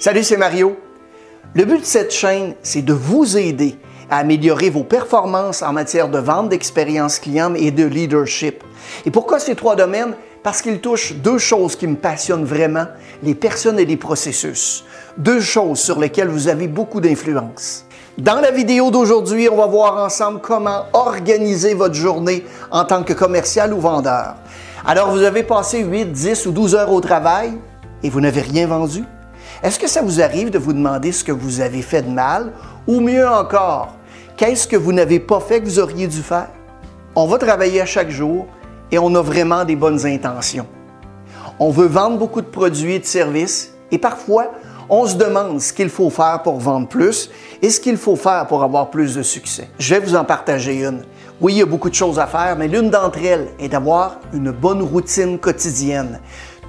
Salut, c'est Mario. Le but de cette chaîne, c'est de vous aider à améliorer vos performances en matière de vente, d'expérience client et de leadership. Et pourquoi ces trois domaines? Parce qu'ils touchent deux choses qui me passionnent vraiment, les personnes et les processus. Deux choses sur lesquelles vous avez beaucoup d'influence. Dans la vidéo d'aujourd'hui, on va voir ensemble comment organiser votre journée en tant que commercial ou vendeur. Alors, vous avez passé 8, 10 ou 12 heures au travail et vous n'avez rien vendu? Est-ce que ça vous arrive de vous demander ce que vous avez fait de mal? Ou mieux encore, qu'est-ce que vous n'avez pas fait que vous auriez dû faire? On va travailler à chaque jour et on a vraiment des bonnes intentions. On veut vendre beaucoup de produits et de services et parfois, on se demande ce qu'il faut faire pour vendre plus et ce qu'il faut faire pour avoir plus de succès. Je vais vous en partager une. Oui, il y a beaucoup de choses à faire, mais l'une d'entre elles est d'avoir une bonne routine quotidienne.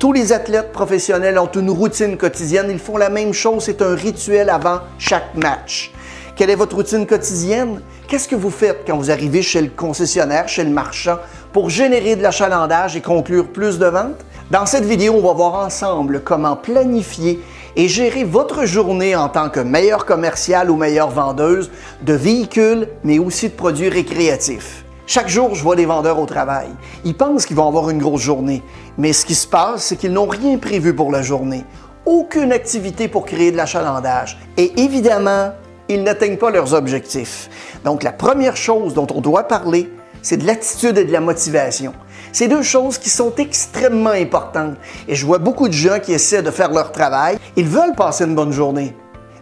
Tous les athlètes professionnels ont une routine quotidienne. Ils font la même chose. C'est un rituel avant chaque match. Quelle est votre routine quotidienne? Qu'est-ce que vous faites quand vous arrivez chez le concessionnaire, chez le marchand, pour générer de l'achalandage et conclure plus de ventes? Dans cette vidéo, on va voir ensemble comment planifier et gérer votre journée en tant que meilleur commercial ou meilleure vendeuse de véhicules, mais aussi de produits récréatifs. Chaque jour, je vois des vendeurs au travail. Ils pensent qu'ils vont avoir une grosse journée, mais ce qui se passe, c'est qu'ils n'ont rien prévu pour la journée. Aucune activité pour créer de l'achalandage. Et évidemment, ils n'atteignent pas leurs objectifs. Donc, la première chose dont on doit parler, c'est de l'attitude et de la motivation. C'est deux choses qui sont extrêmement importantes. Et je vois beaucoup de gens qui essaient de faire leur travail. Ils veulent passer une bonne journée,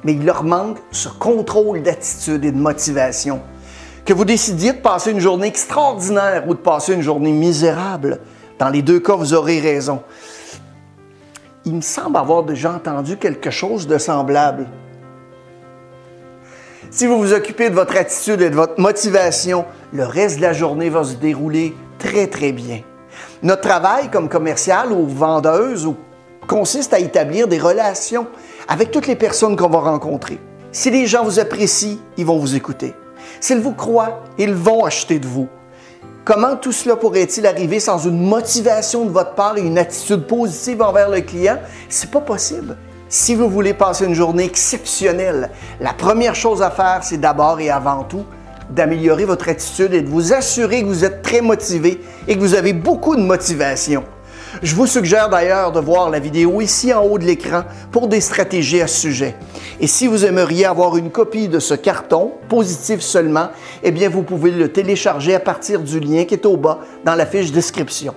mais il leur manque ce contrôle d'attitude et de motivation. Que vous décidiez de passer une journée extraordinaire ou de passer une journée misérable, dans les deux cas, vous aurez raison. Il me semble avoir déjà entendu quelque chose de semblable. Si vous vous occupez de votre attitude et de votre motivation, le reste de la journée va se dérouler très, très bien. Notre travail comme commercial ou vendeuse consiste à établir des relations avec toutes les personnes qu'on va rencontrer. Si les gens vous apprécient, ils vont vous écouter. S'ils vous croient, ils vont acheter de vous. Comment tout cela pourrait-il arriver sans une motivation de votre part et une attitude positive envers le client? C'est pas possible. Si vous voulez passer une journée exceptionnelle, la première chose à faire, c'est d'abord et avant tout d'améliorer votre attitude et de vous assurer que vous êtes très motivé et que vous avez beaucoup de motivation. Je vous suggère d'ailleurs de voir la vidéo ici en haut de l'écran pour des stratégies à ce sujet. Et si vous aimeriez avoir une copie de ce carton, positif seulement, eh bien vous pouvez le télécharger à partir du lien qui est au bas dans la fiche description.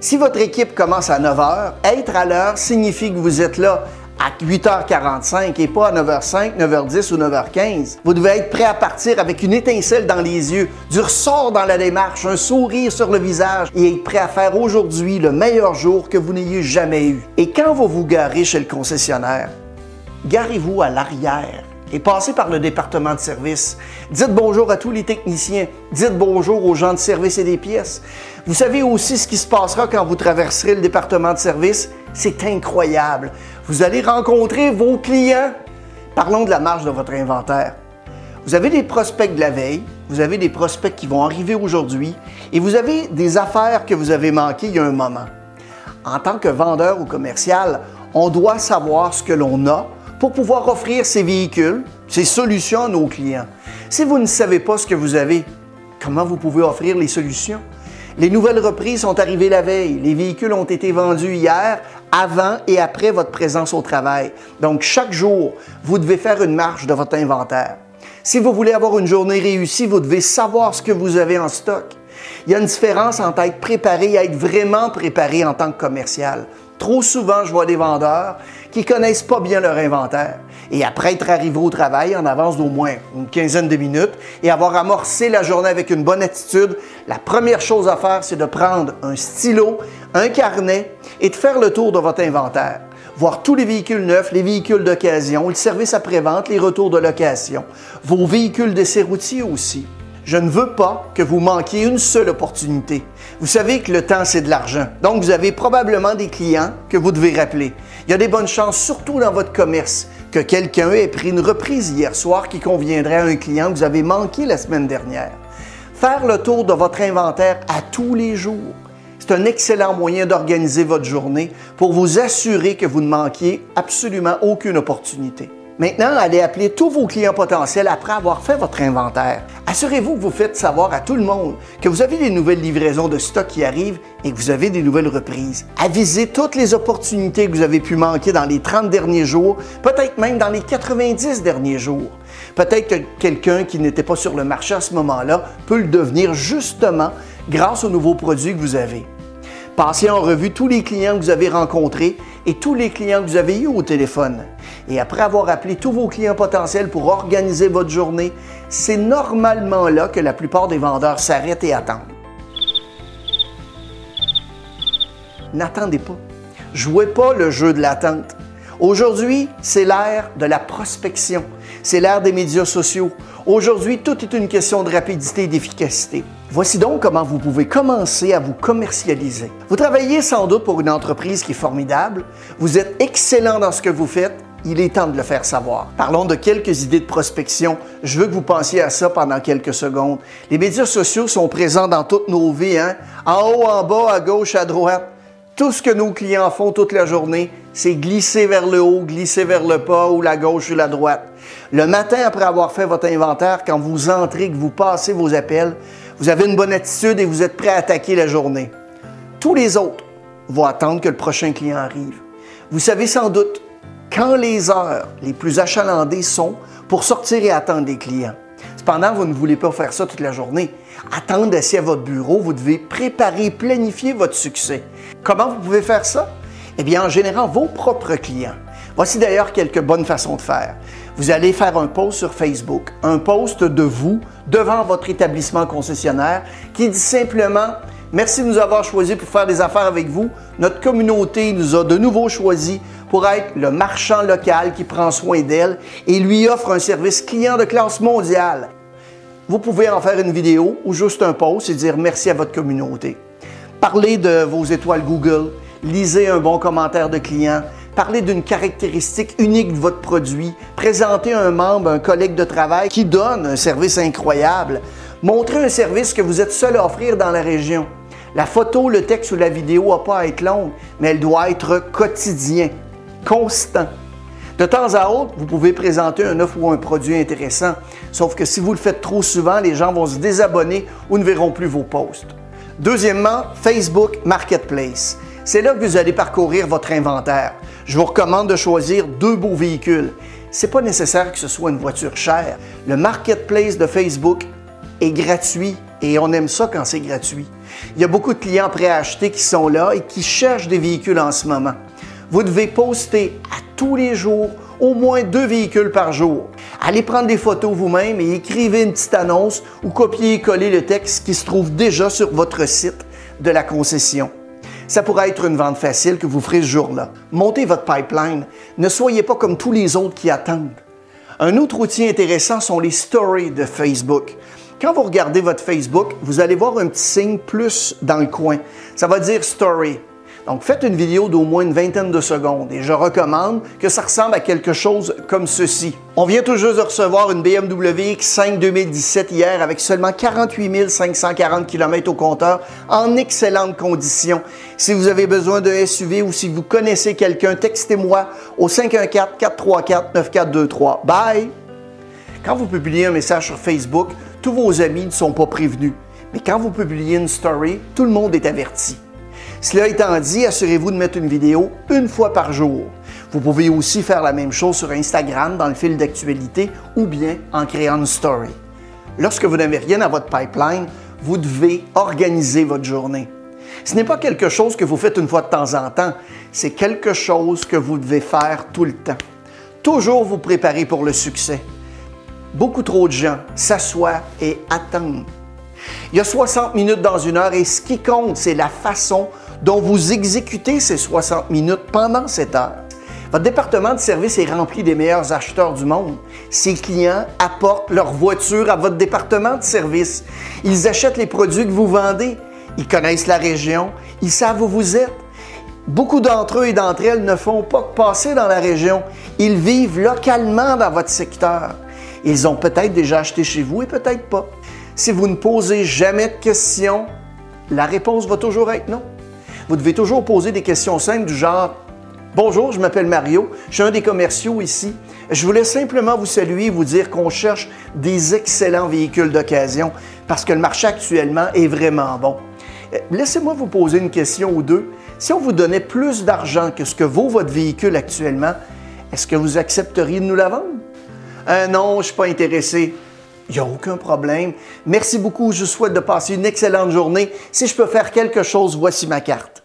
Si votre équipe commence à 9 h, être à l'heure signifie que vous êtes là à 8h45 et pas à 9h05, 9h10 ou 9h15. Vous devez être prêt à partir avec une étincelle dans les yeux, du ressort dans la démarche, un sourire sur le visage et être prêt à faire aujourd'hui le meilleur jour que vous n'ayez jamais eu. Et quand vous vous garez chez le concessionnaire, garez-vous à l'arrière et passez par le département de service. Dites bonjour à tous les techniciens. Dites bonjour aux gens de service et des pièces. Vous savez aussi ce qui se passera quand vous traverserez le département de service. C'est incroyable. Vous allez rencontrer vos clients. Parlons de la marge de votre inventaire. Vous avez des prospects de la veille, vous avez des prospects qui vont arriver aujourd'hui et vous avez des affaires que vous avez manquées il y a un moment. En tant que vendeur ou commercial, on doit savoir ce que l'on a pour pouvoir offrir ces véhicules, ces solutions à nos clients. Si vous ne savez pas ce que vous avez, comment vous pouvez offrir les solutions? Les nouvelles reprises sont arrivées la veille. Les véhicules ont été vendus hier, avant et après votre présence au travail. Donc, chaque jour, vous devez faire une marche de votre inventaire. Si vous voulez avoir une journée réussie, vous devez savoir ce que vous avez en stock. Il y a une différence entre être préparé et être vraiment préparé en tant que commercial. Trop souvent, je vois des vendeurs qui connaissent pas bien leur inventaire. Et après être arrivé au travail en avance d'au moins une quinzaine de minutes et avoir amorcé la journée avec une bonne attitude, la première chose à faire, c'est de prendre un stylo, un carnet et de faire le tour de votre inventaire. Voir tous les véhicules neufs, les véhicules d'occasion, le service après-vente, les retours de location, vos véhicules d'essai routier aussi. Je ne veux pas que vous manquiez une seule opportunité. Vous savez que le temps, c'est de l'argent. Donc, vous avez probablement des clients que vous devez rappeler. Il y a des bonnes chances, surtout dans votre commerce, que quelqu'un ait pris une reprise hier soir qui conviendrait à un client que vous avez manqué la semaine dernière. Faire le tour de votre inventaire à tous les jours, C'est un excellent moyen d'organiser votre journée pour vous assurer que vous ne manquiez absolument aucune opportunité. Maintenant, allez appeler tous vos clients potentiels après avoir fait votre inventaire. Assurez-vous que vous faites savoir à tout le monde que vous avez des nouvelles livraisons de stock qui arrivent et que vous avez des nouvelles reprises. Avisez toutes les opportunités que vous avez pu manquer dans les 30 derniers jours, peut-être même dans les 90 derniers jours. Peut-être que quelqu'un qui n'était pas sur le marché à ce moment-là peut le devenir justement grâce aux nouveaux produits que vous avez. Passez en revue tous les clients que vous avez rencontrés et tous les clients que vous avez eus au téléphone. Et après avoir appelé tous vos clients potentiels pour organiser votre journée, c'est normalement là que la plupart des vendeurs s'arrêtent et attendent. N'attendez pas. Jouez pas le jeu de l'attente. Aujourd'hui, c'est l'ère de la prospection. C'est l'ère des médias sociaux. Aujourd'hui, tout est une question de rapidité et d'efficacité. Voici donc comment vous pouvez commencer à vous commercialiser. Vous travaillez sans doute pour une entreprise qui est formidable. Vous êtes excellent dans ce que vous faites. Il est temps de le faire savoir. Parlons de quelques idées de prospection. Je veux que vous pensiez à ça pendant quelques secondes. Les médias sociaux sont présents dans toutes nos vies, hein? en haut, en bas, à gauche, à droite. Tout ce que nos clients font toute la journée, c'est glisser vers le haut, glisser vers le bas ou la gauche ou la droite. Le matin, après avoir fait votre inventaire, quand vous entrez, que vous passez vos appels, vous avez une bonne attitude et vous êtes prêt à attaquer la journée. Tous les autres vont attendre que le prochain client arrive. Vous savez sans doute quand les heures les plus achalandées sont pour sortir et attendre des clients. Cependant, vous ne voulez pas faire ça toute la journée. Attendre assis à votre bureau, vous devez préparer, planifier votre succès. Comment vous pouvez faire ça? Eh bien, en générant vos propres clients. Voici d'ailleurs quelques bonnes façons de faire. Vous allez faire un post sur Facebook, un post de vous devant votre établissement concessionnaire qui dit simplement Merci de nous avoir choisis pour faire des affaires avec vous. Notre communauté nous a de nouveau choisis pour être le marchand local qui prend soin d'elle et lui offre un service client de classe mondiale. Vous pouvez en faire une vidéo ou juste un post et dire merci à votre communauté. Parlez de vos étoiles Google, lisez un bon commentaire de client, parlez d'une caractéristique unique de votre produit, présentez un membre, un collègue de travail qui donne un service incroyable, montrez un service que vous êtes seul à offrir dans la région. La photo, le texte ou la vidéo n'a pas à être longue, mais elle doit être quotidien, constant. De temps à autre, vous pouvez présenter un offre ou un produit intéressant, sauf que si vous le faites trop souvent, les gens vont se désabonner ou ne verront plus vos posts. Deuxièmement, Facebook Marketplace. C'est là que vous allez parcourir votre inventaire. Je vous recommande de choisir deux beaux véhicules. C'est pas nécessaire que ce soit une voiture chère. Le marketplace de Facebook est gratuit et on aime ça quand c'est gratuit. Il y a beaucoup de clients prêts à acheter qui sont là et qui cherchent des véhicules en ce moment. Vous devez poster à tous les jours au moins deux véhicules par jour. Allez prendre des photos vous-même et écrivez une petite annonce ou copiez et collez le texte qui se trouve déjà sur votre site de la concession. Ça pourrait être une vente facile que vous ferez ce jour-là. Montez votre pipeline. Ne soyez pas comme tous les autres qui attendent. Un autre outil intéressant sont les stories de Facebook. Quand vous regardez votre Facebook, vous allez voir un petit signe plus dans le coin. Ça va dire Story. Donc, faites une vidéo d'au moins une vingtaine de secondes et je recommande que ça ressemble à quelque chose comme ceci. On vient tout juste de recevoir une BMW X5 2017 hier avec seulement 48 540 km au compteur en excellentes conditions. Si vous avez besoin d'un SUV ou si vous connaissez quelqu'un, textez-moi au 514-434-9423. Bye! Quand vous publiez un message sur Facebook, tous vos amis ne sont pas prévenus. Mais quand vous publiez une story, tout le monde est averti. Cela étant dit, assurez-vous de mettre une vidéo une fois par jour. Vous pouvez aussi faire la même chose sur Instagram dans le fil d'actualité ou bien en créant une story. Lorsque vous n'avez rien à votre pipeline, vous devez organiser votre journée. Ce n'est pas quelque chose que vous faites une fois de temps en temps, c'est quelque chose que vous devez faire tout le temps. Toujours vous préparer pour le succès. Beaucoup trop de gens s'assoient et attendent. Il y a 60 minutes dans une heure et ce qui compte, c'est la façon dont vous exécutez ces 60 minutes pendant cette heure. Votre département de service est rempli des meilleurs acheteurs du monde. Ces clients apportent leur voiture à votre département de service. Ils achètent les produits que vous vendez. Ils connaissent la région. Ils savent où vous êtes. Beaucoup d'entre eux et d'entre elles ne font pas que passer dans la région. Ils vivent localement dans votre secteur. Ils ont peut-être déjà acheté chez vous et peut-être pas. Si vous ne posez jamais de questions, la réponse va toujours être non. vous devez toujours poser des questions simples du genre Bonjour, je m'appelle Mario, je suis un des commerciaux ici. Je voulais simplement vous saluer et vous dire qu'on cherche des excellents véhicules d'occasion parce que le marché actuellement est vraiment bon. Euh, laissez-moi vous poser une question ou deux. Si on vous donnait plus d'argent que ce que vaut votre véhicule actuellement, est-ce que vous accepteriez de nous la vendre? Euh, non, je ne suis pas intéressé. Il n'y a aucun problème. Merci beaucoup. Je souhaite de passer une excellente journée. Si je peux faire quelque chose, voici ma carte.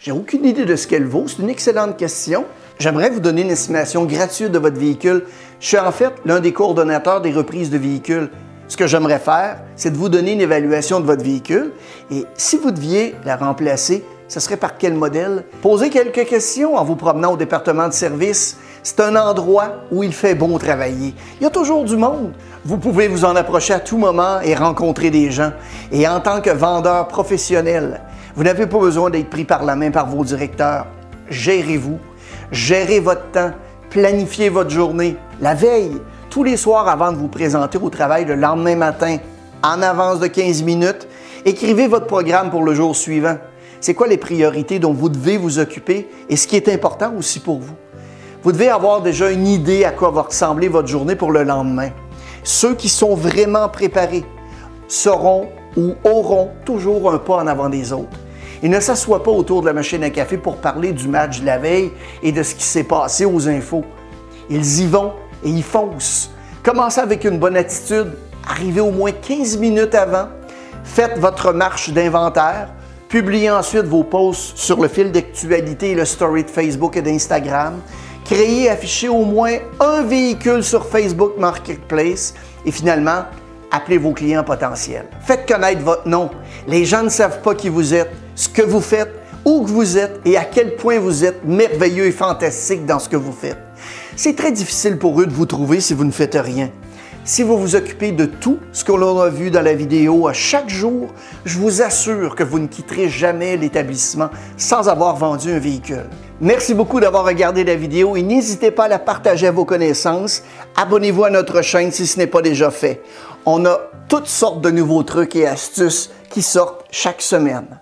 J'ai aucune idée de ce qu'elle vaut. C'est une excellente question. J'aimerais vous donner une estimation gratuite de votre véhicule. Je suis en fait l'un des coordonnateurs des reprises de véhicules. Ce que j'aimerais faire, c'est de vous donner une évaluation de votre véhicule et si vous deviez la remplacer, ce serait par quel modèle? Posez quelques questions en vous promenant au département de service. C'est un endroit où il fait bon travailler. Il y a toujours du monde. Vous pouvez vous en approcher à tout moment et rencontrer des gens. Et en tant que vendeur professionnel, vous n'avez pas besoin d'être pris par la main par vos directeurs. Gérez-vous, gérez votre temps, planifiez votre journée. La veille, tous les soirs avant de vous présenter au travail le lendemain matin, en avance de 15 minutes, écrivez votre programme pour le jour suivant. C'est quoi les priorités dont vous devez vous occuper et ce qui est important aussi pour vous? Vous devez avoir déjà une idée à quoi va ressembler votre journée pour le lendemain. Ceux qui sont vraiment préparés seront ou auront toujours un pas en avant des autres. Ils ne s'assoient pas autour de la machine à café pour parler du match de la veille et de ce qui s'est passé aux infos. Ils y vont et ils foncent. Commencez avec une bonne attitude, arrivez au moins 15 minutes avant, faites votre marche d'inventaire, publiez ensuite vos posts sur le fil d'actualité et le story de Facebook et d'Instagram, créez et affichez au moins un véhicule sur Facebook Marketplace et finalement, appelez vos clients potentiels. Faites connaître votre nom. Les gens ne savent pas qui vous êtes, ce que vous faites, où que vous êtes et à quel point vous êtes merveilleux et fantastique dans ce que vous faites. C'est très difficile pour eux de vous trouver si vous ne faites rien. Si vous vous occupez de tout ce que l'on a vu dans la vidéo à chaque jour, je vous assure que vous ne quitterez jamais l'établissement sans avoir vendu un véhicule. Merci beaucoup d'avoir regardé la vidéo et n'hésitez pas à la partager à vos connaissances. Abonnez-vous à notre chaîne si ce n'est pas déjà fait. On a toutes sortes de nouveaux trucs et astuces qui sortent chaque semaine.